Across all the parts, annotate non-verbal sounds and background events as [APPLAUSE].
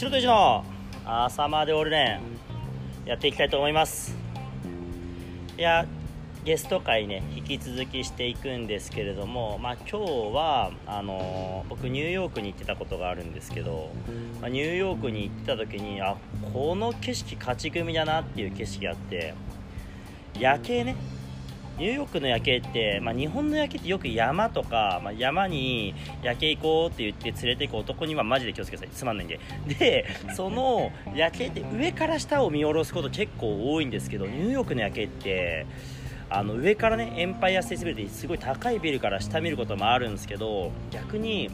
白とじの朝までオールデンやっていきたいと思います。いやゲスト会ね引き続きしていくんですけれども、まあ、今日はあの僕ニューヨークに行ってたことがあるんですけど、まあ、ニューヨークに行った時にあこの景色勝ち組だなっていう景色があって夜景ねニューヨークの夜景って、まあ、日本の夜景ってよく山とか、まあ、山に夜景行こうって言って連れて行く男にはマジで気をつけてください。つまんないんで。で [LAUGHS] その夜景って上から下を見下ろすこと結構多いんですけどニューヨークの夜景ってあの上からねエンパイアステートビルってすごい高いビルから下見ることもあるんですけど逆に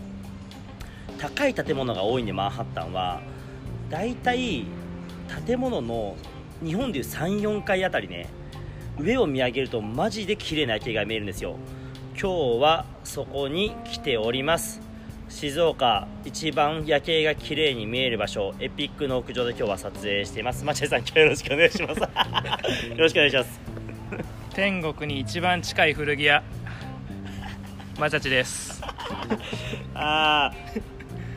高い建物が多いんでマンハッタンは。だいたい建物の日本でいう34階あたりね上を見上げるとマジで綺麗な夜景が見えるんですよ。今日はそこに来ております。静岡一番夜景が綺麗に見える場所エピックの屋上で今日は撮影しています。町田さん今日よろしくお願いします。[LAUGHS] よろしくお願いします。天国に一番近い古着屋マチャチです。あー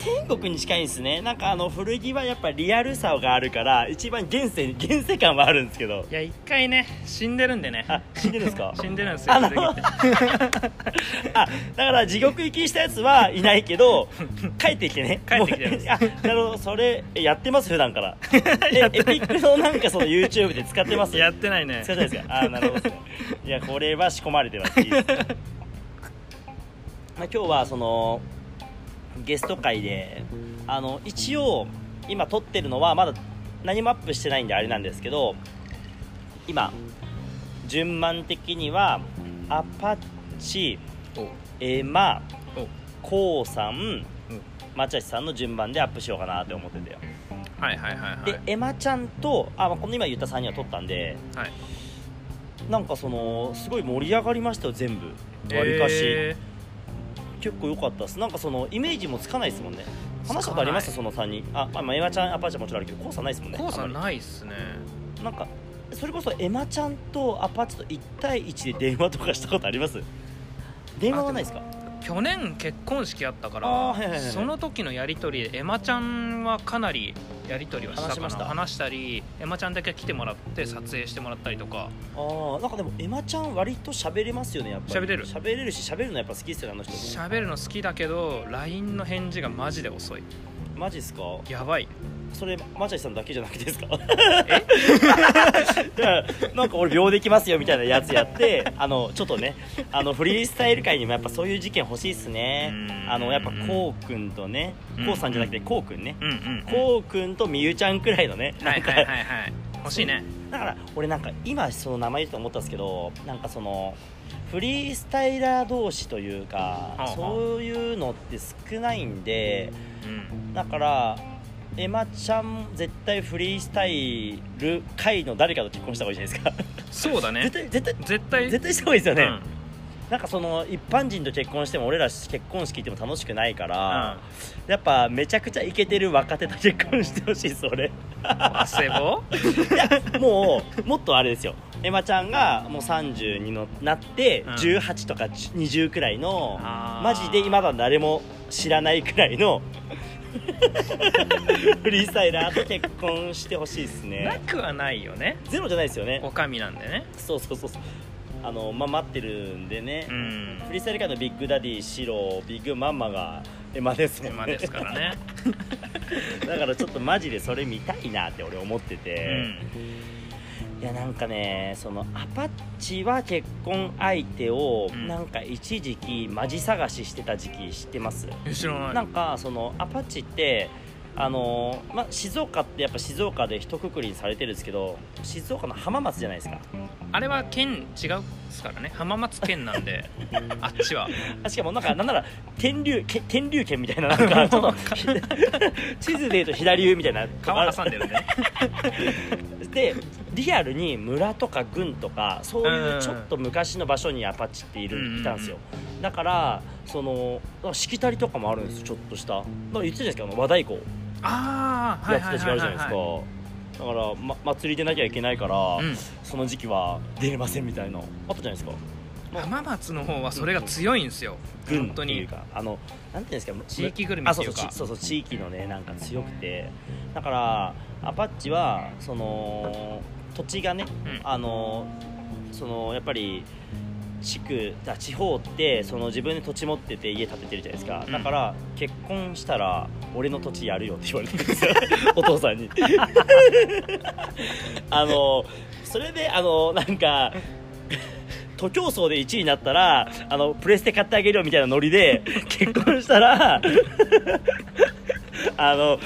天国に近いんですね。なんかあの古着はやっぱリアルさがあるから一番現世 [LAUGHS] 現世感はあるんですけど。いや一回ね死んでるんでね。あ死んでるんですか？[LAUGHS] 死んでるんですよあ [LAUGHS] あだから地獄行きしたやつはいないけど帰ってきてね。帰ってきてます。あなるほど。それえやってます普段から。えエピックのなんかその YouTube で使ってます？やってないね。使ってないですか？あなるほどいやこれは仕込まれてます。いいですね。まあ、今日はそのゲスト会であの一応今撮ってるのはまだ何もアップしてないんであれなんですけど今順番的にはアパッチお。エマお。コウさんうん。マチャシさんの順番でアップしようかなって思っててよ。はいはいはいはい。でエマちゃんとあ、まあ、この今言った3人は撮ったんではい。なんかそのすごい盛り上がりましたよ全部。わりかし、え結構良かったです。なんかそのイメージもつかないですもんね。話したことあります？つその3人。あ、まあ、エマちゃんアパーチはもちろんあるけどコウさんないですもんねー、コウさんないっすね。りなんかそれこそエマちゃんとアパッチと1対1で電話とかしたことあります？電話はないですか？去年結婚式あったから、はいはいはいはい。その時のやり取りでエマちゃんはかなりやり取りはしたかな。話しました。話したりエマちゃんだけ来てもらって撮影してもらったりとか。あーなんかでもエマちゃん割と喋れますよねやっぱり。喋れる。喋れるし喋るのやっぱ好きですよねあの人。喋るの好きだけど LINE の返事がマジで遅いマジっすか？やばい。それマチャイさんだけじゃなくてですか？いや [LAUGHS] なんか俺秒できますよみたいなやつやってあのちょっとねあのフリースタイル界にもやっぱそういう事件欲しいっすね。うん。あのやっぱこうくんとねうん。こうさんじゃなくてこうくんね。こうくんとみゆちゃんくらいのね。なんかはいはい。欲しいね。だから俺なんか今その名前言うと思ったんですけどなんかそのフリースタイラー同士というかはあそういうのって少ないんでうんだからエマちゃん絶対フリースタイル界の誰かと結婚した方がいいじゃないですか。そうだね。絶対絶対絶対。絶対した方がいいですよね、うん。なんかその一般人と結婚しても俺ら結婚式行っても楽しくないから、やっぱめちゃくちゃイケてる若手と結婚してほしいです俺。あせぼ？[LAUGHS] いやもうもっとあれですよ。エマちゃんがもう30にのなって、うん。18とか20くらいのあー。マジで今だ誰も知らないくらいの [LAUGHS] フリースタイラーと結婚してほしいですなねくはないよね。ゼロじゃないですよね。おかみなんでね。そうそうそうそう。あのまあ待ってるんでね、うん。フリースタイル界のビッグダディシロビッグマンマがエマですもんね。手間ですからね。[LAUGHS] だからちょっとマジでそれ見たいなって俺思ってうて、んいやなんかねそのアパッチは結婚相手をうん。なんか一時期マジ探ししてた時期知ってます、え知らない。なんかそのアパッチってあのまあ、静岡ってやっぱ静岡で一括りにされてるんですけど静岡の浜松じゃないですか。あれは県違うっすからね。浜松県なんで [LAUGHS] あっちは。あしかもなんかなんなら天竜け天竜県みたいななんかちょっと地図でいうと左上みたいな川挟んでるんでね。[LAUGHS] でリアルに村とか郡とかそういうちょっと昔の場所にアパッチっている、うんいたんですよ。だからそのしきたりとかもあるんですよちょっとした。だから言ってたじゃないですか和太鼓やつたちがあるじゃないですか、だから、ま、祭りでなきゃいけないから、うん。その時期は出れませんみたいな。あったじゃないですか。浜松の方はそれが強いんですよ、軍本当に。っていうかあのなんていうんですか地域ぐるみあっていううかそそうそうそう地域のねなんか強くて。だからアパッチはその土地がね、うん。あのそのやっぱり地区あ地方ってその自分で土地持ってて家建ててるじゃないですか、うん。だから結婚したら俺の土地やるよって言われてるんですよ。[LAUGHS] お父さんに。[LAUGHS] あのそれであのなんか徒競走で1位になったらあのプレステ買ってあげるよみたいなノリで結婚したら [LAUGHS] あの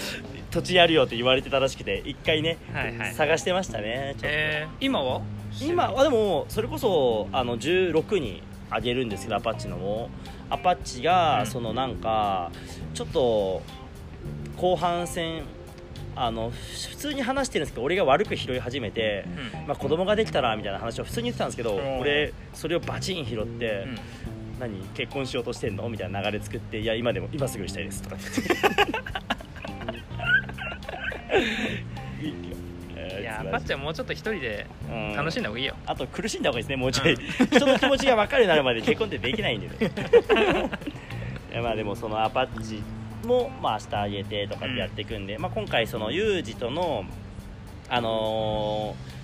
土地やるよって言われてたらしくて一回ね、はいはい。探してましたねちょっと。えー、今は？今はでもそれこそあの16にあげるんですけどアパッチのも。アパッチうん。がそのなんかちょっと後半戦あの普通に話してるんですけど俺が悪く拾い始めて、うん。まあ、子供ができたらみたいな話を普通に言ってたんですけど俺それをバチン拾って、うん。何結婚しようとしてんのみたいな流れ作っていや今でも今すぐしたいですとか言って [LAUGHS] パッチはもうちょっと一人で楽しんだだ方がいいよ、あと苦しんだ方がいいですねもうちょい、人の気持ちが分かるようになるまで結婚ってできないんでね。[LAUGHS] まあでもそのアパッチもまあ明日あげてとかってやっていくんで、まあ、今回そのユージとのあのー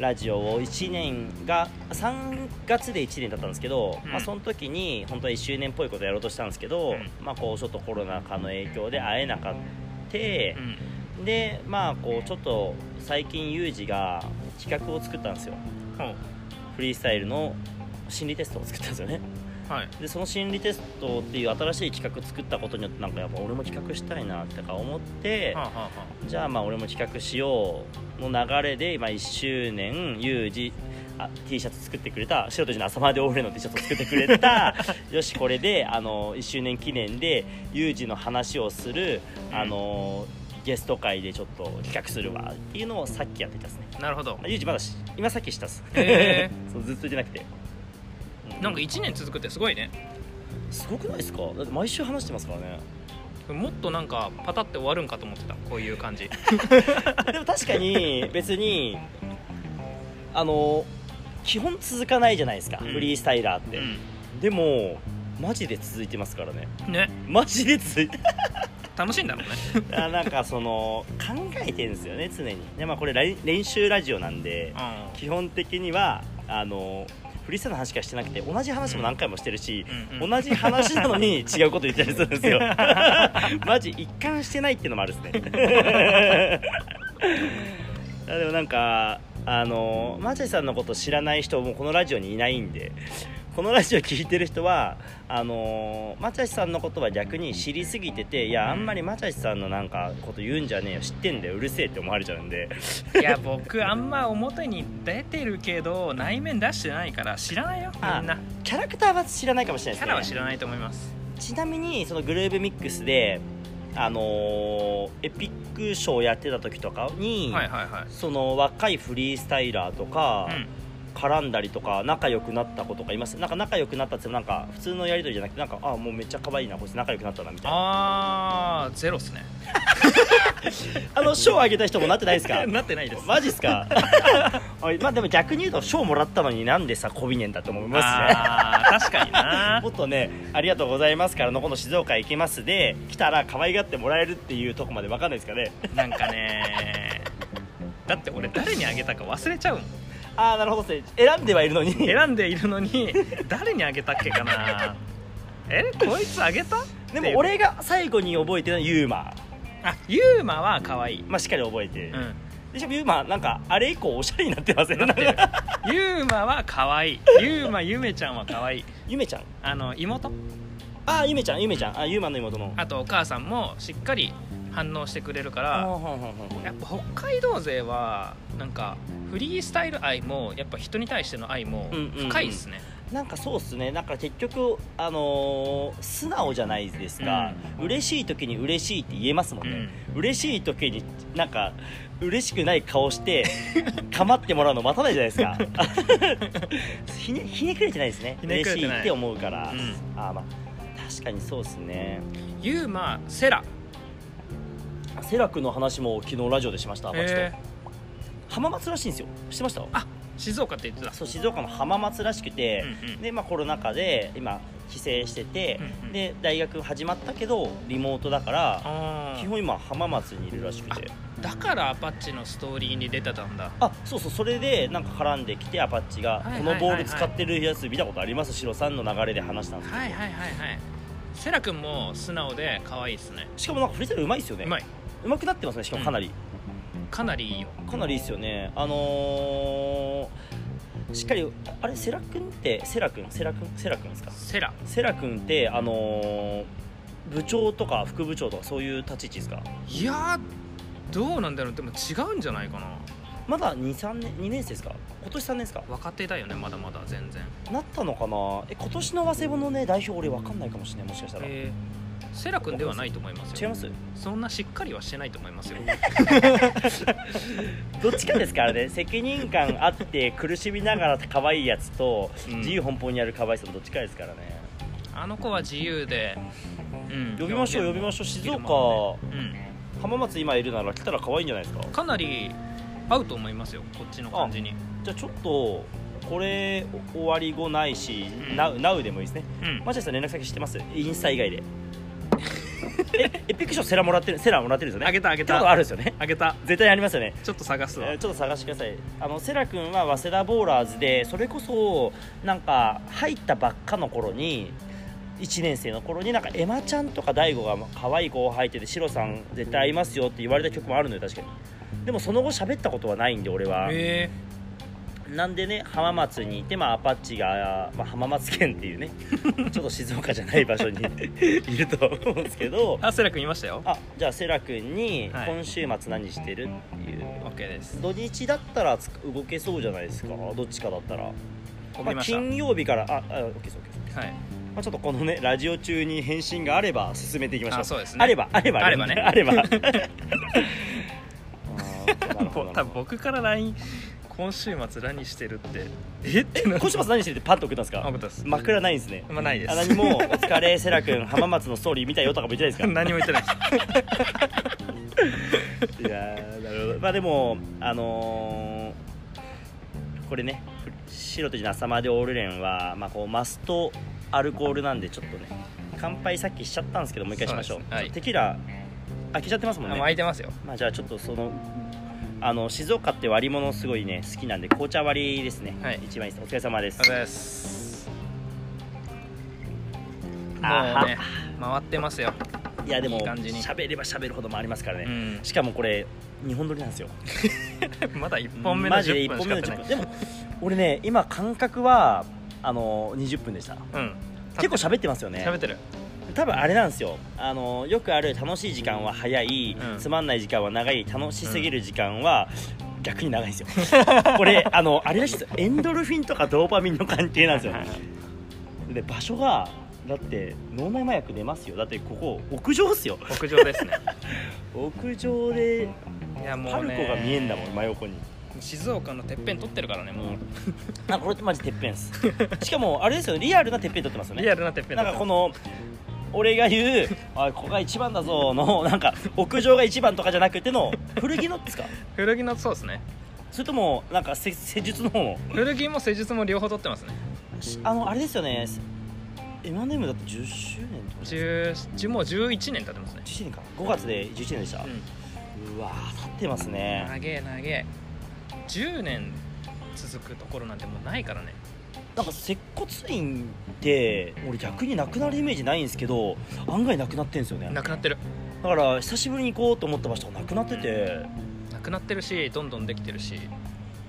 ラジオを1年が3月で1年だったんですけど、うん。まあ、その時に本当は1周年っぽいことやろうとしたんですけど、うん。まあ、こうちょっとコロナ禍の影響で会えなかった、うんでまあこうちょっと最近ユージが企画を作ったんですよ。ほうフリースタイルの心理テストを作ったんですよね。はい。でその心理テストっていう新しい企画作ったことによってなんかやっぱ俺も企画したいなってか思ってはあ、はあはじゃあまあ俺も企画しようの流れで、まあ、1周年ユージあ T シャツ作ってくれた白とじの朝までオーレの T シャツを作ってくれた [LAUGHS] よしこれであの1周年記念でユージの話をするあのゲスト会でちょっと企画するわっていうのをさっきやってたですね。あなるほど。ユージまだし今さっきしたっす、へ [LAUGHS] そうずっと言ってなくて。なんか1年続くってすごいね。すごくないですか？だって毎週話してますからね。もっとなんかパタって終わるんかと思ってた。こういう感じ。[LAUGHS] でも確かに別にあの基本続かないじゃないですか、うん。フリースタイラーって、うでもマジで続いてますからね。んね。マジで続いて楽しいんだろうね。[LAUGHS] あなんかその考えてるんですよね常に。で、まあ、これ来練習ラジオなんでう基本的にはあのフリースタイルの話しかしてなくて同じ話も何回もしてるし、うんうん。同じ話なのに [LAUGHS] 違うこと言ったりするんですよ。[LAUGHS] マジ一貫してないっていうのもあるですね。でもなんかあのマチャさんのこと知らない人もこのラジオにいないんでこのラジオ聞いてる人はあのマチャシさんのことは逆に知りすぎてていやあんまりマチャシさんのなんかこと言うんじゃねえよ知ってんだようるせえって思われちゃうんで。んいや僕あんま表に出てるけど内面出してないから知らないよみんな。キャラクターは知らないかもしれないキャですね。ラは知らないと思います。ちなみにそのグルーブミックスであのーエピックショーやってた時とかに、はいはいはい。その若いフリースタイラーとか、うん絡んだりとか仲良くなった子とかいます？なんか仲良くなったってなんか普通のやり取りじゃなくてなんかあもうめっちゃ可愛いなこいつ仲良くなったなみたいな。あーゼロっすね。[LAUGHS] あの賞あげた人もなってないですか？[LAUGHS] なってないです。マジっすか？[LAUGHS] まあでも逆に言うと賞もらったのになんでさこびねんだと思いますあー確かにな。ねもっとねありがとうございますからの今度静岡行きますで来たら可愛がってもらえるっていうとこまで分かんないですかね？なんかねだって俺誰にあげたか忘れちゃうもんああなるほどですね選んではいるのに。[LAUGHS] 選んでいるのに誰にあげたっけかな。えこいつあげた？でも俺が最後に覚えてるのはユーマ。あユーマは可愛い。まあしっかり覚えて、うん。でしかもユーマなんかあれ以降おしゃれになってません？なって。るユーマは可愛い。ユーマゆめちゃんは可愛い。ゆめちゃん。あの妹？ああゆめちゃんゆめちゃん。あユーマの妹の。あとお母さんもしっかり反応してくれるかあらやっぱ北海道勢はなんかフリースタイル愛もやっぱ人に対しての愛もうんうんうん。深いっすね、なんかそうっすね。なんか結局あのー素直じゃないですか、嬉しい時に嬉しいって言えますもんね、嬉しい時になんか嬉しくない顔して [LAUGHS] 構ってもらうの待たないじゃないですか。[LAUGHS] ひねひねくれてないですね。ひねくれてない。嬉しいって思うから、うん。あーまあ確かにそうっすね。ユーマセラセラ君の話も昨日ラジオでしました、え浜松らしいんですよ。知ってました？あ静岡って言ってた。そう静岡の浜松らしくて、うんうん。で、まあ、コロナ禍で今帰省してて、うんうん。で大学始まったけどリモートだから基本今浜松にいるらしくて。だからアパッチのストーリーに出てたんだ。あそうそうそれでなんか絡んできてアパッチが、このボール使ってるやつ見たことあります？シロさんの流れで話したんですけど、はいはいはいはい。セラ君も素直で可愛いですね。しかもなんかフリースタイルうまいですよね。うまいうまくなってますねしかもかなり、かなりいいよ。かなりいいですよね。あのーしっかりあれセラ君ってセラ君？セラ君？セラ君ですか？セラ。セラ君ってあのー部長とか副部長とかそういう立ち位置ですか？いやーどうなんだろう。でも違うんじゃないかな。まだ23年2年生ですか？今年3年ですか？若手だよねまだまだ全然。なったのかな？え今年の早稲田のね代表俺分かんないかもしれないもしかしたら、えーセラ君ではないと思いますよ。違います？そんなしっかりはしてないと思いますよ。[LAUGHS] どっちかですからね。責任感あって苦しみながら可愛いやつと、うん。自由奔放にやる可愛さのどっちかですからね。あの子は自由で、うん。呼びましょう呼びましょう。静岡うん。浜松今いるなら来たら可愛いんじゃないですか？かなり合うと思いますよ。こっちの感じに。じゃあちょっとこれ終わり後ないし、うん。ナウナウでもいいですね。うん。マジさん連絡先知ってます？インスタ以外で [LAUGHS] えエピック賞セラもらってるセラもらってるんですよね。あげたあげってことたあるんですよね。あげた。絶対ありますよね。ちょっと探すわ。えーちょっと探してください。あのセラ君は早稲田ボーラーズでそれこそなんか入ったばっかの頃に1年生の頃になんかエマちゃんとか大悟が可愛い子を履いててシロさん絶対合いますよって言われた曲もあるのよ確かに。でもその後喋ったことはないんで俺は。へなんでね浜松にいて、まあ、アパッチが、まあ、浜松県っていうね [LAUGHS] ちょっと静岡じゃない場所に [LAUGHS] いると思うんですけどあセラ君いましたよ。あじゃあセラ君にはい。今週末何してるっていう、OK です。土日だったらつ動けそうじゃないですか？どっちかだったら、まあ、送りました。金曜日からああ OK です OK です。はい。まあ、ちょっとこのねラジオ中に返信があれば進めていきましょう。あそうですね。あればあればあればね。あれば。[LAUGHS] あーなるほど。多分僕から LINE 今週末何してるって。え？ってな今週末何してるってパッと送ったんですか？あ送ったっす。枕ないんですね。まあないです。あ何も「[LAUGHS] お疲れセラ君浜松のストーリー見たよ」とかも言ってないですか？何も言ってないです。[LAUGHS] いやーなるほど。まあでもあのーこれね白とじの朝までオールレンは、まあ、こうマストアルコールなんでちょっとね乾杯さっきしちゃったんですけどもう一回しましょう。そうですはい。テキーラ開けちゃってますもんあね。もう空いてますよ。まあじゃあちょっとそのあの静岡って割り物すごいね好きなんで紅茶割りですね、はい。一番いいです。お疲れ様です。ありがとうございます。もあうね回ってますよ。いやでもいい感じに。喋れば喋るほど回りますからね、うん。しかもこれ2本撮りなんですよ。[LAUGHS] まだ1本目のマジで10 1分本目の10しかやってない。分。でも俺ね今感覚はあの20分でした。うん。結構喋ってますよね。喋ってる多分あれなんですよ。あのよくある楽しい時間は早い、うん。つまんない時間は長い楽しすぎる時間は、逆に長いんですよ。これあのあれですよ。エンドルフィンとかドーパミンの関係なんですよ。で場所がだって脳内麻薬出ますよ。だってここ屋上っすよ。屋上ですね。[LAUGHS] 屋上でいやもパルうねコが見えんだもん真横に。静岡のてっぺん取ってるからねもう、あこれってマジてっぺんっす。[LAUGHS] しかもあれですよ。ねリアルなてっぺん撮ってますよね。リアルなてっぺんなんかこの俺が言う「あここが一番だぞ」のなんか屋上が一番とかじゃなくての古着のですか？古着のそうですね。それともなんか施施術の方の古着も施術も両方取ってますね。しあのあれですよね。M&M だって10周年とか10 10もう11年経ってますね。11年か。5月で11年でした、ううわー経ってますね。長え長え。10年続くところなんてもうないからねなんか接骨院って俺逆になくなるイメージないんですけど案外なくなってんですよね。なくなってる。だから久しぶりに行こうと思った場所がなくなってて。なくなってるしどんどんできてるし。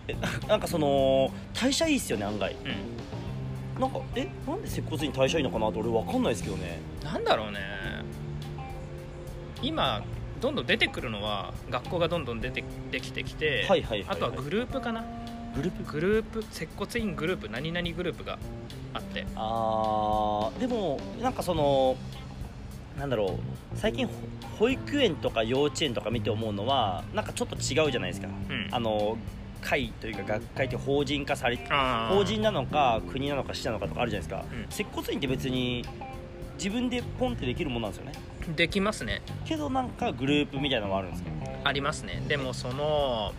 えなんかその代謝いいっすよね案外。うん。なんかえなんで接骨院代謝いいのかなって俺分かんないですけどね。なんだろうね。今どんどん出てくるのは学校がどんどん出てできてきて、はいはいはいはい。あとはグループかなグループ？グループ接骨院グループ何々グループがあって。あーでもなんかそのなんだろう最近ほ保育園とか幼稚園とか見て思うのはなんかちょっと違うじゃないですか、うん。あの会というか学会って法人化され法人なのか国なのか市なのかとかあるじゃないですか、うん。接骨院って別に自分でポンってできるものなんですよね。できますね。けどなんかグループみたいなのもあるんですか？ありますね。でもその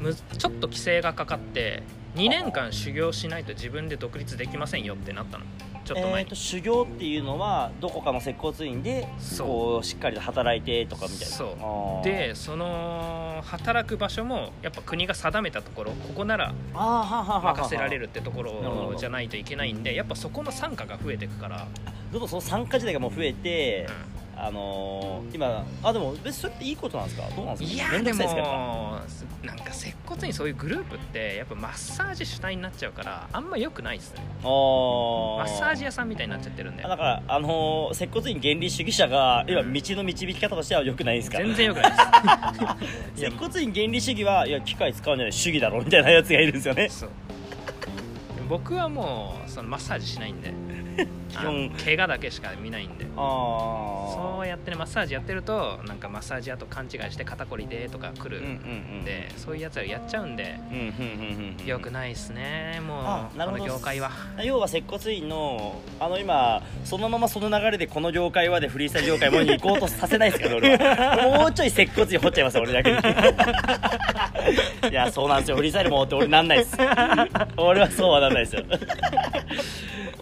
むちょっと規制がかかって2年間修行しないと自分で独立できませんよってなったの。ちょっと前に、えーと修行っていうのはどこかの接骨院でこうしっかりと働いてとかみたいな。そう。でその働く場所もやっぱ国が定めたところここなら任せられるってところじゃないといけないんでやっぱそこの参加が増えていくから、どんどんその参加時代がもう増えて、うあのー今あでも別にそれっていいことなんですか？どうなんん、ですか？いやでめんどくさいですかやっもなんか接骨院そういうグループってやっぱマッサージ主体になっちゃうからあんま良くないっすね。マッサージ屋さんみたいになっちゃってるんで。あだからあのー接骨院原理主義者が今道の導き方としては良くないですか？全然良くないです。[LAUGHS] 接骨院原理主義はいや機械使うんじゃない主義だろみたいなやつがいるんですよね。そう。僕はもうそのマッサージしないんで基本怪我だけしか見ないんで。そうやってねマッサージやってるとなんかマッサージ屋と勘違いして肩こりでとか来るうんうんうんん。で、そういうやつらやっちゃうんで。うんよくないっすねもう。この業界は。要は接骨院のあの今そのままその流れでこの業界はでフリースタイル業界もに行こうとさせないですけど俺は。[LAUGHS] もうちょい接骨院掘っちゃいます俺だけに。いやそうなんですよ。フリースタイルもって俺なんないです。[LAUGHS] 俺はそうはなんないですよ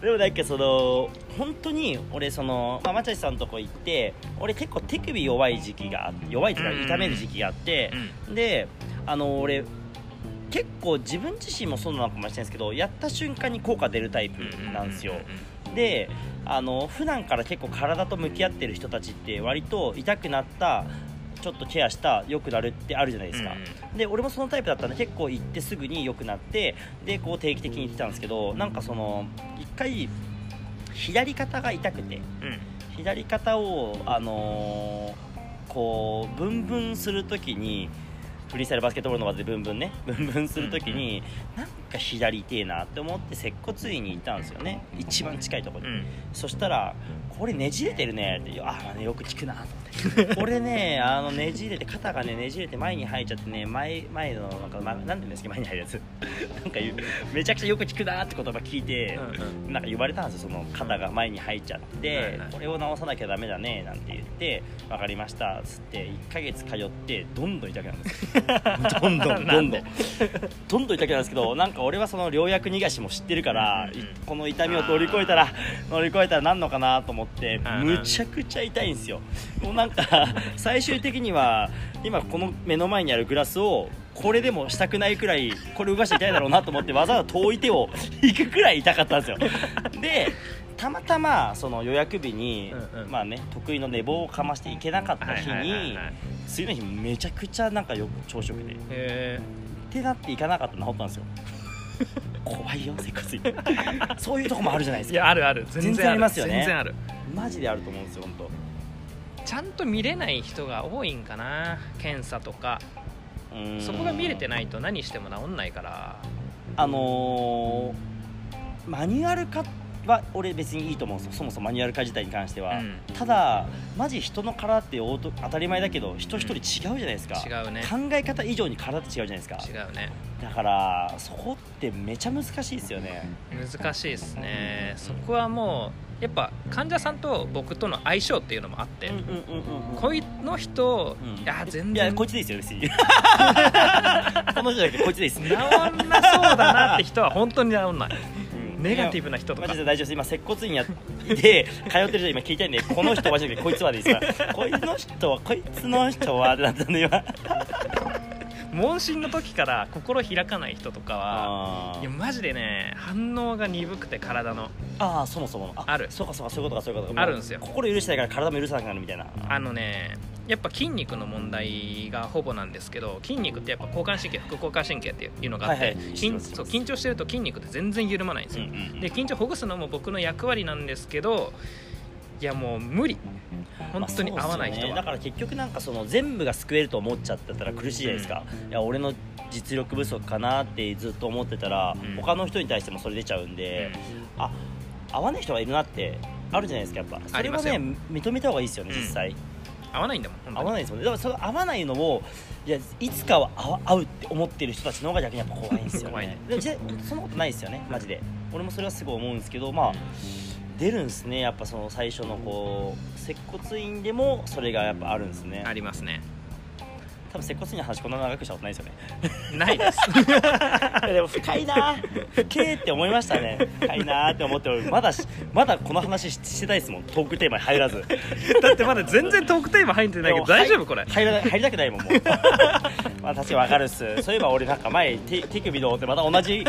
でもなんかその本当に俺その、まあ、マチャシさんのとこ行って俺結構手首弱い時期があって弱いっていううんか痛める時期があって、であの俺結構自分自身もそうなのかもしれないですけどやった瞬間に効果出るタイプなんですよ、であの普段から結構体と向き合ってる人たちって割と痛くなったちょっとケアした良くなるってあるじゃないですか、で俺もそのタイプだったんで結構行ってすぐに良くなってでこう定期的に行ってたんですけどなんかその一回左肩が痛くてうん。うん左肩をあのーこうブンブンするときにフリースタイルバスケットボールの技でブンブンねブンブンするときに、なんか左痛えなって思って接骨院に行ったんですよね。一番近いところに、うん。そしたら「これねじれてるね」って「あ、まあね、よく聞くな」と思って「[LAUGHS] これねあのねじれて肩がねねじれて前に入っちゃってね前前のなんか、ま、なんて言うんですか前に入るやつ。[LAUGHS] なんかめちゃくちゃよく聞くなって言葉聞いて、うんうん。なんか言われたんですよその肩が前に入っちゃって、はいはい。これを直さなきゃダメだねなんて言って分かりましたっつって1ヶ月通ってどんどん痛くなるんです。よ [LAUGHS] どんどんどんどん。どんどん痛くなるんですけどなんか俺はその療薬逃がしも知ってるから、うん。うんいこの痛みを乗り越えたら乗り越えたらなんのかなと思ってうんむちゃくちゃ痛いんですよ。もうなんか最終的には今この目の前にあるグラスをこれでもしたくないくらいこれ動かして痛いだろうなと思ってわざわざ遠い手を引くくらい痛かったんですよ。でたまたまその予約日に、うんうん。まあね得意の寝坊をかましていけなかった日にはい次の日めちゃくちゃなんかよ朝食でへってなっていかなかったら治ったんですよ [LAUGHS] 怖いよ接骨院そういうとこもあるじゃないですか。えいやあるある。全全然然ありますよね。全然ある。マジであると思うんですよ本ちゃんと見れない人が多いんかな検査とか。そこが見れてないと何しても治んないから。あのーマニュアル化は俺別にいいと思うんですよ。そもそもマニュアル化自体に関しては、うん。ただマジ人の体って当たり前だけど人一人違うじゃないですか、違うね。考え方以上に体って違うじゃないですか。違うね。だからそこってめちゃ難しいですよね。難しいですね。そこはもうやっぱ患者さんと僕との相性っていうのもあって、うんうんうんうんこいの人、うん。いや全いや然こいつでいいですよ別に。[LAUGHS] この人だけこいつでいいです。治んなそうだなって人は本当に治んない。うん。ネガティブな人とか。マジで大丈夫。です今接骨院やって通ってる人今聞いたいんでこの人はじゃなくてこいつはでいいです。かこいつの人はこいつの人はってなったんで今問診の時から心開かない人とかはあいやマジでね反応が鈍くて体の。あーそもそもある。そうかそうかそういうことかそういうことか。あるんですよ。心許したいから体も許さなくなるみたいな。あのねやっぱ筋肉の問題がほぼなんですけど筋肉ってやっぱ交感神経副交感神経っていうのがあって、はいはいそう緊張してると筋肉って全然緩まないんですよ、うんうんうん。で緊張ほぐすのも僕の役割なんですけどいやもう無理。本当に合わない人は、ねだから結局なんかその全部が救えると思っちゃってたら苦しいじゃないですか、いや俺の実力不足かなってずっと思ってたら、うん。他の人に対してもそれ出ちゃうんで、あ合わない人がいるなってあるじゃないですか。やっぱそれはね認めた方がいいですよねうん。実際、合わないんだもん合わないですもんね。だからその合わないのをいやいつかは合うって思ってる人たちの方が逆にやっぱ怖いんですよ怖いね。でもそんなことないですよねマジで。俺もそれはすごい思うんですけどまあ出るんですね。やっぱその最初のこう接骨院でもそれがやっぱあるんですね。ありますね。多分接骨院の話こんな長くしたことないですよね。ないです。[LAUGHS] でも深いな。深えって思いましたね。深いなって思って。俺まだしまだこの話ししてたいですもん。トークテーマに入らず。[LAUGHS] だってまだ全然トークテーマ入ってないけど大丈夫これ？入らない入りたくないもんもう。[LAUGHS] まあ確かに分かるっす。そういえば俺なんか前手手首どうってまた同じ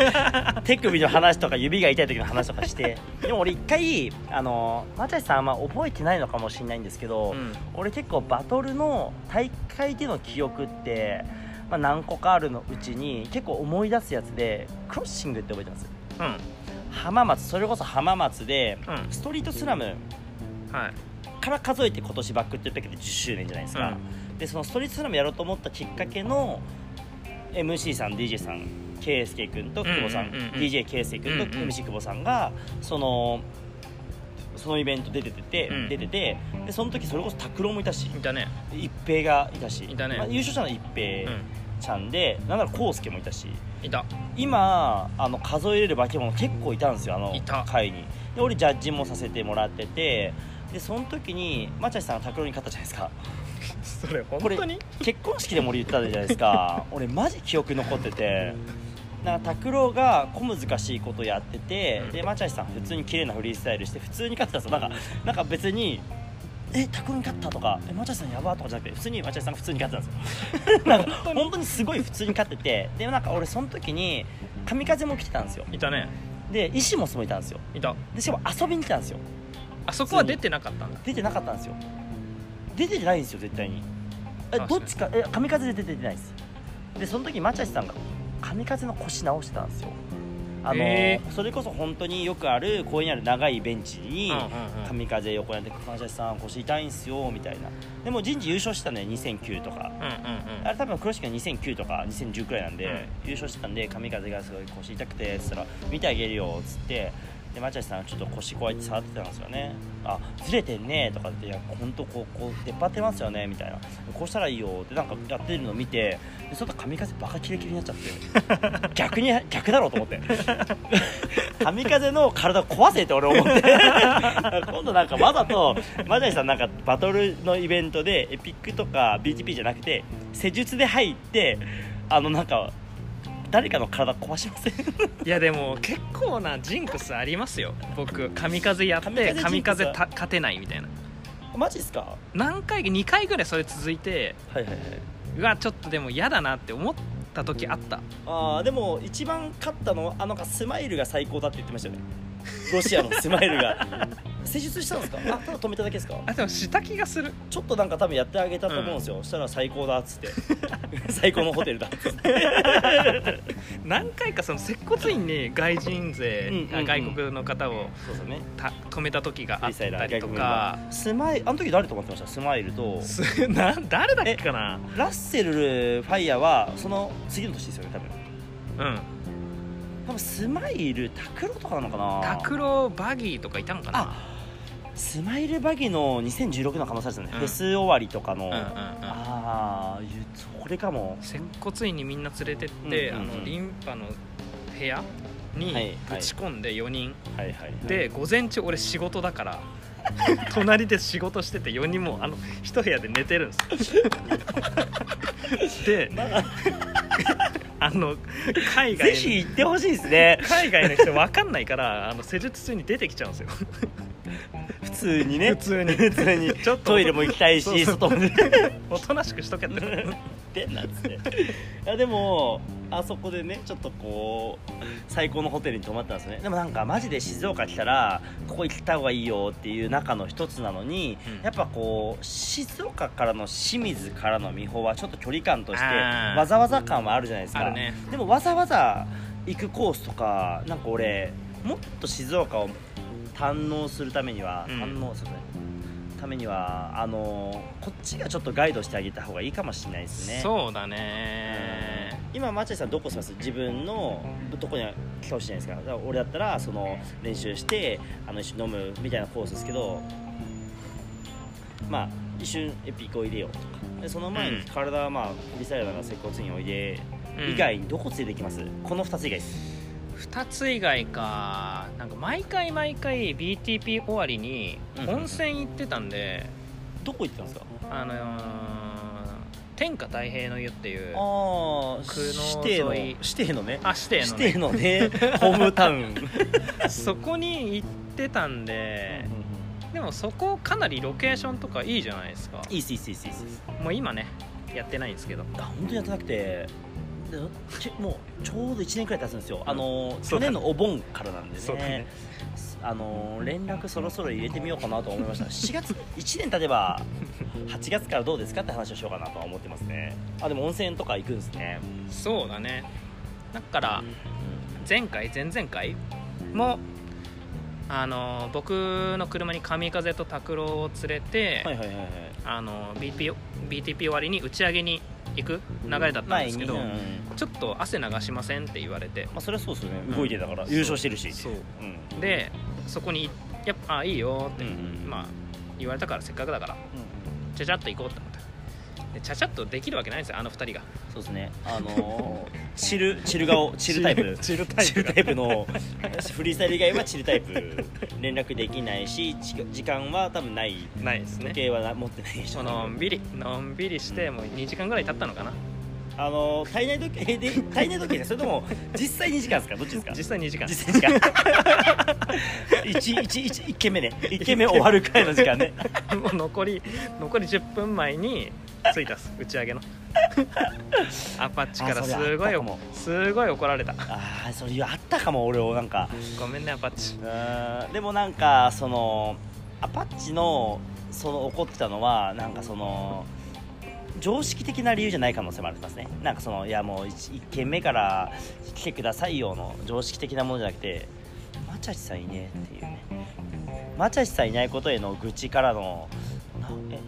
手首の話とか指が痛い時の話とかして。でも俺一回あのマチャシさんあんま覚えてないのかもしれないんですけど、うん。俺結構バトルの大会での記憶って、まあ、何個かあるのうちに結構思い出すやつでクロッシングって覚えてます？うん。浜松それこそ浜松で、うん。ストリートスラムはい。から数えて今年バックトゥーペックで10周年じゃないですか、でそのストリートスラムやろうと思ったきっかけの MC さん DJ さん圭佑君と久保さん,、うんうんうんうん。DJ 圭佑君とうんうん MC 久保さんがそのそのイベント出てて、うん。出ててでその時それこそ拓郎もいたしいたね。一平がいたしいたね。まあ、優勝したのは一う平んちゃんで、なんなら康介もいたしいた。今あの数えれる化け物結構いたんですよあのいた。会に。で俺ジャッジもさせてもらっててでその時にマチャシさんが拓郎に勝ったじゃないですか。[LAUGHS] それ本これ当に結婚式でも俺言ったじゃないですか。[LAUGHS] 俺マジ記憶に残っててなんか拓郎が小難しいことやってて、うん。でマチャシさん普通に綺麗なフリースタイルして普通に勝ってたんですよなん。かなんか別にえ拓郎に勝ったとかえマチャシさんやばとかじゃなくて普通にマチャシさんが普通に勝ってたんですよ。[LAUGHS] なんか本当に。すごい普通に勝っててでなんか俺その時に神風も来てたんですよ。いたね。で石ももいたんですよ。いた。でしかも遊びに来たんですよ。あそこは出てなかったんだ。出てなかったんですよ。出てないんですよ絶対に。えあどっちかえ神風で出てないです。でその時マチャシさんが神風の腰直してたんですよ。あの、へそれこそ本当によくある公園にある長いベンチにうんうんうん。神風横にあって「マチャシさん腰痛いんすよ」みたいな。でも人事優勝したね2009とか。うんうんあれ多分黒シが2009とか2010くらいなんで、うん。優勝してたんで神風がすごい腰痛くてっつったら「見てあげるよ」っつってでマチャシさんがちょっと腰こうやって触ってたんですよね「あずれてんね」とかって「いや本当こうこう出っ張ってますよね」みたいな「こうしたらいいよ」ってなんかやってるのを見てでその後神風バカキレキレになっちゃって。[LAUGHS] 逆に逆だろうと思って。神風の体壊せって俺思って。今度なんかわざとマジャイさんなんかバトルのイベントでエピックとか BTP じゃなくて施術で入ってあのなんか誰かの体壊しません？[LAUGHS] いやでも結構なジンクスありますよ。僕神風やって神風た勝てないみたいな。マジっすか？何回か2回ぐらいそれ続いてはいはいはい。うわちょっとでも嫌だなって思った時あった。あーでも一番勝ったのはあなんかスマイルが最高だって言ってましたよね。ロシアのスマイルが [LAUGHS] 施術したんですか？あただ止めただけですか？あでもした気がする。ちょっとなんか多分やってあげたと思うんですよ、そしたら最高だっつって。[LAUGHS] 最高のホテルだっつって。何回かその接骨院に外人勢、うんうんうんあ外国の方をそうですね。た止めた時があったりとか。スマイルあの時誰と思ってました？スマイルと。すな誰だっけかな？ラッセルファイヤーはその次の年ですよね多分。うん。多分スマイルタクロとかなのかな？拓郎バギーとかいたのかな？あスマイルバギの2016の可能性ですね、うん。フェス終わりとかの、うんうんうん。ああそれかも。接骨院にみんな連れてって、うんうんうん。あのリンパの部屋にはいぶち込んで4人、はいはい、はい、で午前中俺仕事だから [LAUGHS] 隣で仕事してて4人もあの一部屋で寝てるんです。よ [LAUGHS] であ。[LAUGHS] の海外ぜひ行ってほしいですね。海外の人分かんないからあの施術中に出てきちゃうんですよ。普通にね。普通に。普通に。[LAUGHS] ちょっとトイレも行きたいしそうそう。外もね。おとなしくしとけってってっつって。いやでもあそこでねちょっとこう最高のホテルに泊まったんですね。でもなんかマジで静岡来たらここ行った方がいいよっていう中の一つなのに、うん。やっぱこう静岡からの清水からの美穂はちょっと距離感としてあー。わざわざ感はあるじゃないですか。ね。でもわざわざ行くコースとかなんか俺もっと静岡を堪能するためには、うん。堪能するためにはあのこっちがちょっとガイドしてあげた方がいいかもしれないですね。そうだね。今マーチェさんどこします？自分のどこに来てほしいじゃないですか？だから俺だったらその練習してあの一緒に飲むみたいなコースですけどまあ一瞬エピックおいでよとかでその前にうん。体はまあフリースタイルなら接骨院おいで。うん。以外にどこ連れてきます、この2つ以外です2つ以外かなんか毎回毎回 BTP 終わりにうん。温泉行ってたんで、どこ行ってたんですか？あのー天下太平の湯っていうああ指定の指定のね。あ指定の、指定ね、のね。[LAUGHS] ホームタウン。そこに行ってたんででもそこかなりロケーションとかいいじゃないですか。いいっすいいっすいいっすもう今ねやってないんですけど。あ本当にやってなくて。でちもうちょうど1年くらい経つんですよ。あの去年のお盆からなんでね。ね。あの連絡そろそろ入れてみようかなと思いました。[LAUGHS] 4月1年経てば8月からどうですかって話をしようかなとは思ってますね。あでも温泉とか行くんですね。そうだね。だから前回前々回もあの僕の車に神風と拓郎を連れて、はいはいはいはい。あの BTP 終わりに打ち上げに行く流れだったんですけど、前にうん。ちょっと汗流しませんって言われて。まあそれはそうですよね。動いてたから優勝してるし。そう。う。ん。でそこにやっぱあいいよって、うんうんまあ言われたからせっかくだから。ちゃちゃっと行こうって思ったでちゃちゃっとできるわけないんですよあの二人が。そうですね。あのーチルチル顔チルタイプ。チルタイプチルタイプのフリースタイル以外はチルタイプ。連絡できないしち時間は多分ない。ないですね。時計はな持ってないでし。ののんびりのんびりしてもう2時間ぐらい経ったのかな。あの体内時計で体内時計ですそれとも実際2時間ですか？どっちですか？実際2時間。実際2時間。一一一一件目ね。一件目。終わるくらいの時間ね。もう残り残り10分前に着いたっす打ち上げの。アパッチからすごいすごい怒られた。ああそれあったかも俺をなんか。ごめんねアパッチ。うーん。でもなんかそのアパッチのその怒ってたのはなんかその常識的な理由じゃない可能性もありますね。なんかそのいやもう 1, 軒目から来てくださいよの常識的なものじゃなくてマチャシさんいねえっていうね。マチャシさんいないことへの愚痴からのなえ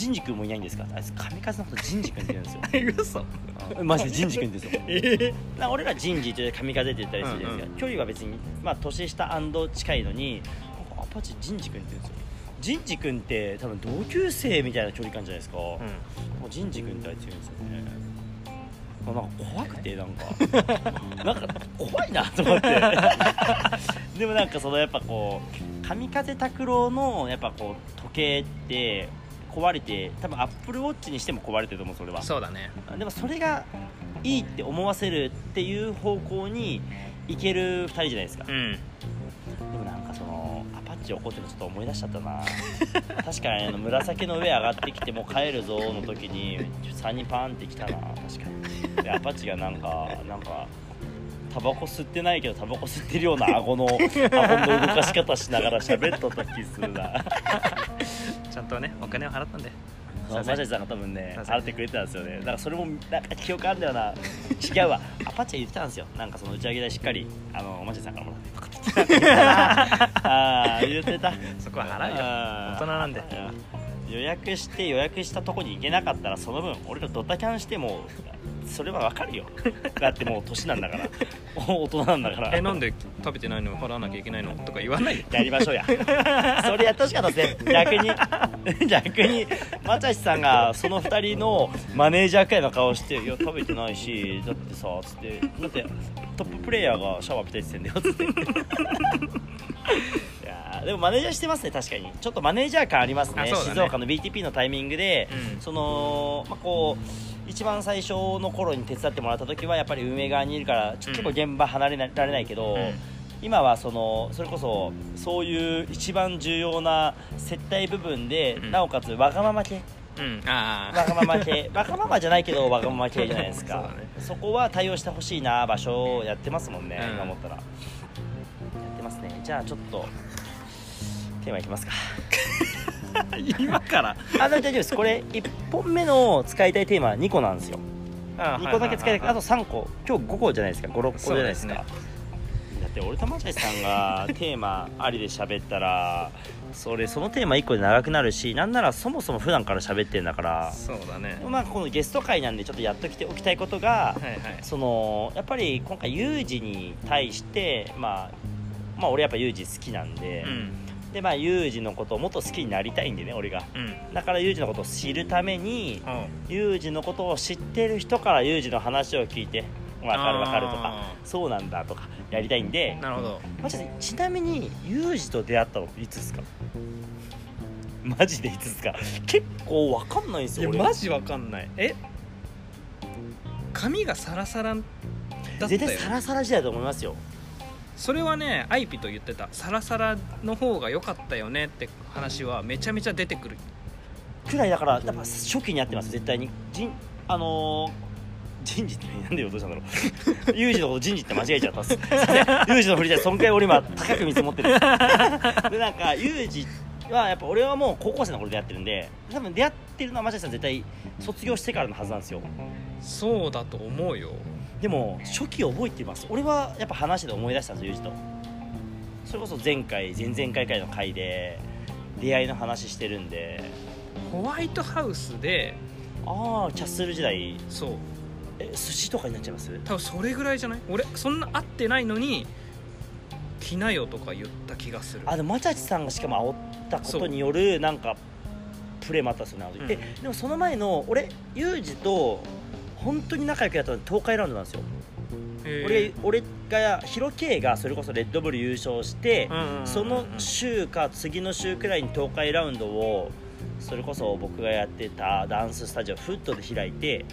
かジンジ君もいないんですか？あいつ神風のことジンジ君って言うんですよ。[LAUGHS] 嘘。うん。マジでジンジ君ですよ。えな俺ら人事という神風って言ったりするじゃないですか、うんうん。距離は別に、まあ、年下近いのにアパッチ人事君って言うんですよ。人事君って多分同級生みたいな距離感じゃないですか、もう人事君ってあいつ言うんですよね。あなんか怖くてなんか。なんか怖いなと思って。[LAUGHS] でもなんかそのやっぱこう神風拓郎のやっぱこう時計って壊れて多分アップルウォッチにしても壊れてると思うそれは。そうだね。でもそれがいいって思わせるっていう方向に行ける2人じゃないですか、うん。でもなんかそのアパッチ怒ってるのちょっと思い出しちゃったな。[LAUGHS] 確かにあの紫の上上がってきてもう帰るぞの時に3人パーンって来たな。確かに。でアパッチがなんかなんかタバコ吸ってないけどタバコ吸ってるような顎の顎の動かし方しながら喋っとった気するな [LAUGHS] ちゃんとねお金を払ったんで。そうマジャさんが多分ね払ってくれてたんですよね。だからそれもなんか記憶あるんだよな。違うわ。[LAUGHS] アパッチは言ってたんですよ。なんかその打ち上げ代しっかりあのマジャさんからもらって。[LAUGHS] ああ言ってた。そこは払うよ。大人なんで予約して予約したとこに行けなかったらその分俺がドタキャンしてもそれはわかるよ。[LAUGHS] だってもう年なんだから。[LAUGHS] 大人なんだから。えなんで食べてないの？払わなきゃいけないの？とか言わないでやりましょうや。[LAUGHS] それやってほしかったですね逆に。逆にまちゃしさんがその2人のマネージャーくらいの顔して「いや食べてないしだってさ」つって「だってトッププレイヤーがシャワー浴びたいって言ってんだよ」つってでもマネージャーしてますね確かに。ちょっとマネージャー感ありますね。ね。静岡の BTP のタイミングで、うん。そのまあこう一番最初の頃に手伝ってもらった時はやっぱり運営側にいるからちょ結構現場離れなられないけど、うん。今はそのそれこそそういう一番重要な接待部分で、うん。なおかつわがまま系。うん。あわがまま系。[LAUGHS] わがままじゃないけどわがまま系じゃないですか。そね。そこは対応してほしいな場所をやってますもんね、うん。今思ったら。やってますね。じゃあちょっとテーマいきますか。あ [LAUGHS] 今から？あ大丈夫です。これ1本目の使いたいテーマは2個なんですよ。2個だけ使いたい。あと3個。今日5個じゃないですか。56個じゃないですか。だって俺とマチャイさんがテーマありで喋ったらそれそのテーマ1個で長くなるしなんならそもそも普段から喋ってんだから。そうだね。まあこのゲスト会なんでちょっとやっときておきたいことが、はいはい。そのやっぱり今回ユージに対してまあまあ俺やっぱユージ好きなんで、うんでまあユージのことをもっと好きになりたいんでね俺が。うん。だからユージのことを知るためにおうユージのことを知ってる人からユージの話を聞いて分かる分かるとかあそうなんだとかやりたいんで。なるほど。まあちなみにユージと出会ったのいつですか？マジでいつですか？結構わかんないんですよ俺いやマジわかんない。え？髪がサラサラだった絶対よサラサラ時代だと思いますよそれはねアイピと言ってた。サラサラの方が良かったよねって話はめちゃめちゃ出てくる。くらいだからやっぱ初期にやってます絶対に。人あのー人事ってなんで言おうとしたんだろう。ユージのこと人事って間違えちゃったっす。すいませんユージの振りで損壊を俺今高く見積もってる。でなんかユージはやっぱ俺はもう高校生の頃でやってるんで多分出会ってるのはマチャさん絶対卒業してからのはずなんですよ。そうだと思うよでも初期覚えてます。俺はやっぱ話で思い出したんですよユージと。それこそ前回前々回回の回で出会いの話してるんで。ホワイトハウスでああキャッスル時代。そう。え寿司とかになっちゃいます？多分それぐらいじゃない？俺そんな会ってないのに来なよとか言った気がする。あでもマチャチさんがしかも煽ったことによるなんかプレーもあったっすよねうん。えでもその前の俺ユージと本当に仲良くやったの東海ラウンドなんですよ、俺俺がヒロ K がそれこそレッドブル優勝して、その週か次の週くらいに東海ラウンドをそれこそ僕がやってたダンススタジオフッドで開いて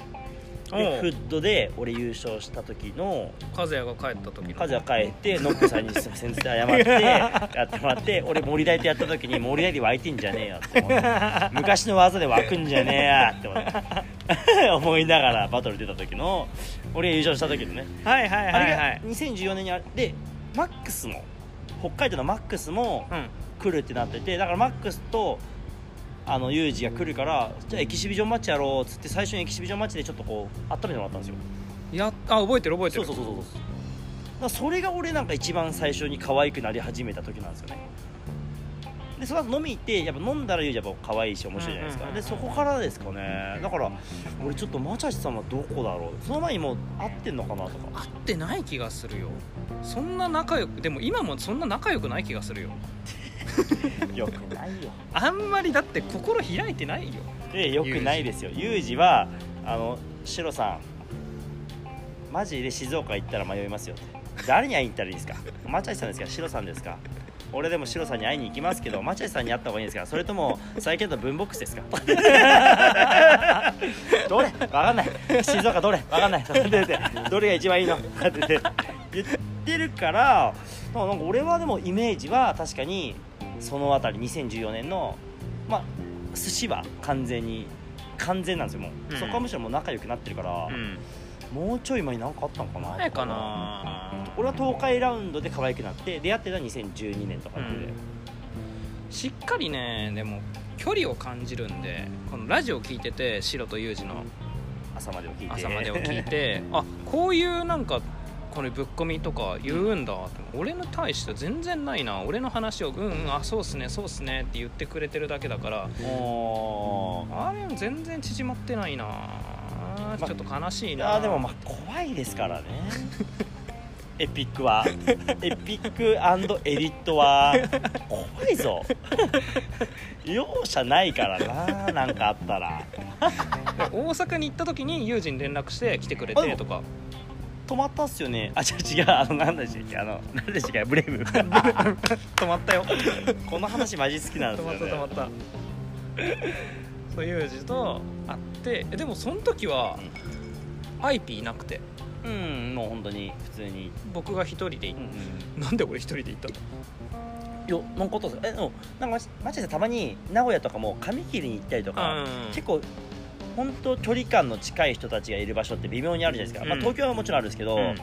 でフッドで俺優勝した時の和也が帰った時の。風は帰ってノックさんにすいませんって謝って [LAUGHS] やってもらって俺森大とやった時に森大で湧いてんじゃねえよって思って。昔の技で湧くんじゃねえやって思って [LAUGHS] 思いながらバトル出た時の俺が優勝した時のね。はいはいあれがはいはい2014年にあでマックスも北海道のマックスもうん。来るってなっててだからマックスとあのユージが来るからじゃあエキシビジョンマッチやろうっつって最初にエキシビジョンマッチでちょっとこう温めてもらったんですよ。やっあ覚えてる覚えてる。そうそうそうそう。だからそれが俺なんか一番最初に可愛くなり始めた時なんですよねでその後飲み行ってやっぱ飲んだらユージやっぱ可愛いし面白いじゃないですか、でそこからですかね。だから俺ちょっとマチャシさんはどこだろう？その前にもう会ってんのかなとか。会ってない気がするよ。そんな仲良くでも今もそんな仲良くない気がするよ。[LAUGHS] よくないよ。あんまりだって心開いてないよ。でよくないですよ。ユージ。はあのシロさんマジで静岡行ったら迷いますよって。誰に会いに行ったらいいですか？マチャシさんですか？シロさんですか？俺でもシロさんに会いに行きますけどマチャシさんに会った方がいいんですか？それとも最近だと文ボックスですか？[LAUGHS] どれ？分かんない。静岡どれ？分かんない。どれが一番いいの？って。言ってるからなんか俺はでもイメージは確かにそのあたり2014年のまあ寿司は完全に完全なんですよもう、うん。そこはむしろもう仲良くなってるからう、んもうちょい前に何かあったのかな？前かな。俺は東海ラウンドで可愛くなって出会ってたのは2012年とかで、うん。しっかりねでも距離を感じるんでこのラジオ聞いてて白とユージの朝までを聞いて。朝までを聞いて [LAUGHS] あこういうなんかこれぶっ込みとか言うんだ。って俺に対して全然ないな。俺の話をうんうんあそうっすねそうっすねって言ってくれてるだけだからあれ全然縮まってないなちょっと悲しいいなやでもまあ怖いですからね。[LAUGHS] エピックは。エピックエディットは。怖いぞ。[LAUGHS] 容赦ないからななんかあったら。で大阪に行った時にユージに連絡して来てくれてとか。止まったっすよね。あ違う違うあの何でしたっけ？あの何でしたっけ？ブレイブ [LAUGHS] 止まったよ。この話マジ好きなんで止すよ、ね、まった止まったそうユージと会ってえでもその時はアイピーいなくて。うんもう本当に普通に。僕が一人で行っうんうん。なんで俺一人で行ったの？いやなんかえでもなんかマジでたまに名古屋とかも髪切りに行ったりとか、結構本当距離感の近い人たちがいる場所って微妙にあるじゃないですか、まあ、うん東京はもちろんあるんですけど、うん。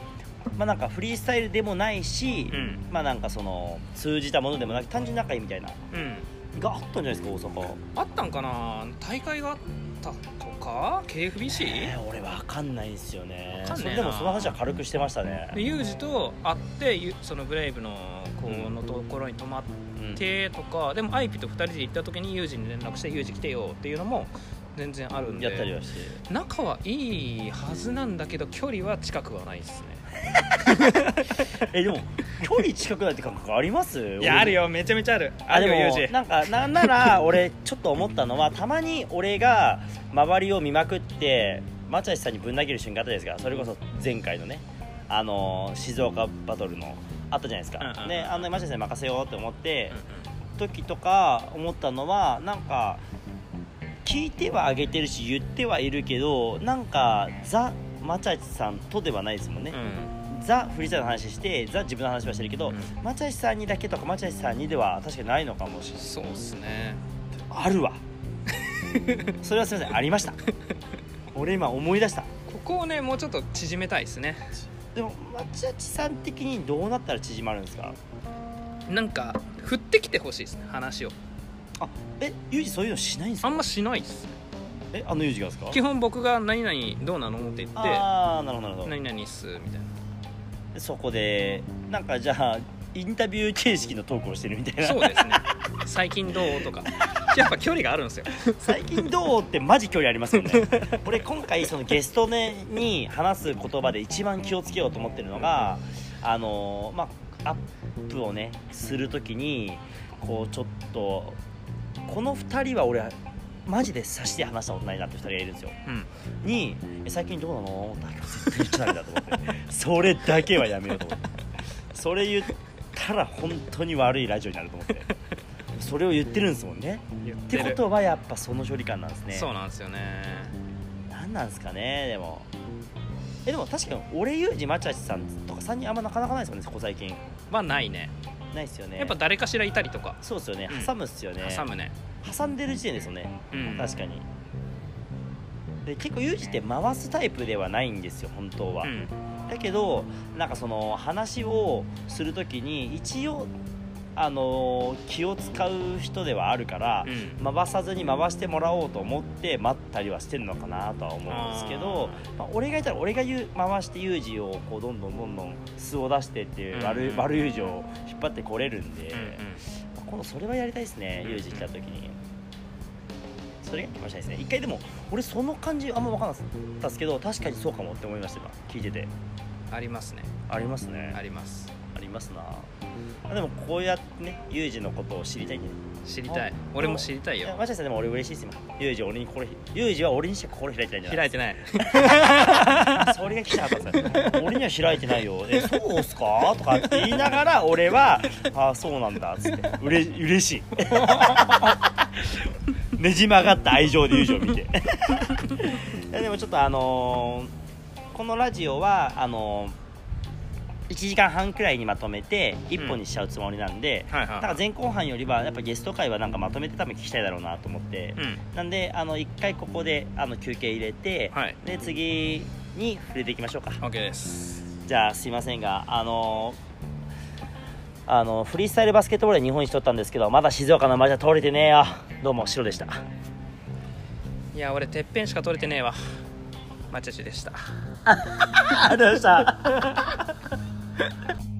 まあなんかフリースタイルでもないし、うん。まあなんかその通じたものでもなく単純に仲いいみたいな。うんがあったんじゃないですか大阪。あったんかな？大会があったとか？KFBC? えー、俺わかんないんですよね。わかんな。でもその話は軽くしてましたね。でユージと会ってゆそのブレイブのこうんのところに泊まっうん。てとか、でもアイピと2人で行った時にユージに連絡してユージ来てよっていうのも全然あるんで。やったりはして。仲はいいはずなんだけど距離は近くはないですね。[LAUGHS] えでも距離近くないって感覚あります？[LAUGHS] いやあるよ。めちゃめちゃある。あるよユージ。もなんかなんなら [LAUGHS] 俺ちょっと思ったのはたまに俺が周りを見まくって町橋さんにぶん投げる瞬間あったじゃないですか。それこそ前回のね。あのー静岡バトルのあったじゃないですか、うんうんうんであの町橋さんに任せようって思って、時とか思ったのはなんか聞いてはあげてるし言ってはいるけどなんかザ・マチャチさんとではないですもんね、うんザ・フリースタイルの話してザ・自分の話はしてるけど、うん。マチャチさんにだけとかマチャチさんにでは確かにないのかもしれない。そうっすね。あるわ。[LAUGHS] それはすみませんありました。俺今思い出した。ここをねもうちょっと縮めたいですね。でもマチャチさん的にどうなったら縮まるんですか？なんか振ってきてほしいですね話を。あえユージそういうのしないんですか？あんましないっすえあのユージがですか？基本僕が何々どうなのって言ってああなるほどなるほど。何々っすみたいなそこでなんかじゃあインタビュー形式のトークをしてるみたいな。そうですね。最近どうとか。やっぱ距離があるんですよ。最近どうってマジ距離ありますよね。俺今回そのゲスト、ね、に話す言葉で一番気をつけようと思ってるのがあのまあアップをねするときにこうちょっとこの2人は俺マジで差しで話したことないなって2人がいるんですよ。うん。にえ最近どうなの？絶対言っちゃダメだと思って。[LAUGHS] それだけはやめようと思って。それ言ったら本当に悪いラジオになると思って。それを言ってるんですもんね。言っってことはやっぱその距離感なんですね。そうなんですよね。何なんですかねでも。えでも確かに俺ユージマチャチさんとか3人あんまなかなかないですよねここ最近。はないねないですよね。やっぱ誰かしらいたりとか。そうですよね。うん。挟むっすよね、挟むね。挟んでる時点ですよね。うん。確かに。で結構ユージって回すタイプではないんですよ本当は、うん。だけどなんかその話をするときに一応あの気を使う人ではあるから、うん。回さずに回してもらおうと思って待ったりはしてるのかなとは思うんですけどまあ、俺がいたら俺が言う回してユージをこうどんどんどんどん素を出してっていう悪,、うんうん悪ユージを引っ張ってこれるんで、うんうん。今度それはやりたいですねうんユージ来た時に。それが来ましたですね。一回でも俺その感じあんま分かんなかったですけど確かにそうかもって思いました今聞いてて。ありますね。ありますね。ありますありますな。あでもこうやってねユージのことを知りたいんで知りたい。俺も知りたいよ。マジでさんでも俺嬉しいですよユージ俺に心ユージは俺にしか心開いてないんじゃない開いてない。[LAUGHS] それが来ちゃったんですよ俺には開いてないよ。[LAUGHS] えそうっすか？とかって言いながら俺はああそうなんだっつって。うれ嬉しい。[LAUGHS] ねじ曲がった愛情でユージを見て。でもちょっとあのーこのラジオはあのー1時間半くらいにまとめて1本にしちゃうつもりなんで、はいはい。だから前後半よりはやっぱゲスト会はなんかまとめて多分聞きたいだろうなと思って、うん。なんであの1回ここであの休憩入れて、はい。で次に触れていきましょうか。OK です。じゃあすいませんがあのあのフリースタイルバスケットボールで日本一取ったんですけどまだ静岡のマじゃ通れてねえよ。どうも白でした。いや俺てっぺんしか取れてねえわ。マチャチでした。ありがとうございました？[LAUGHS] [LAUGHS]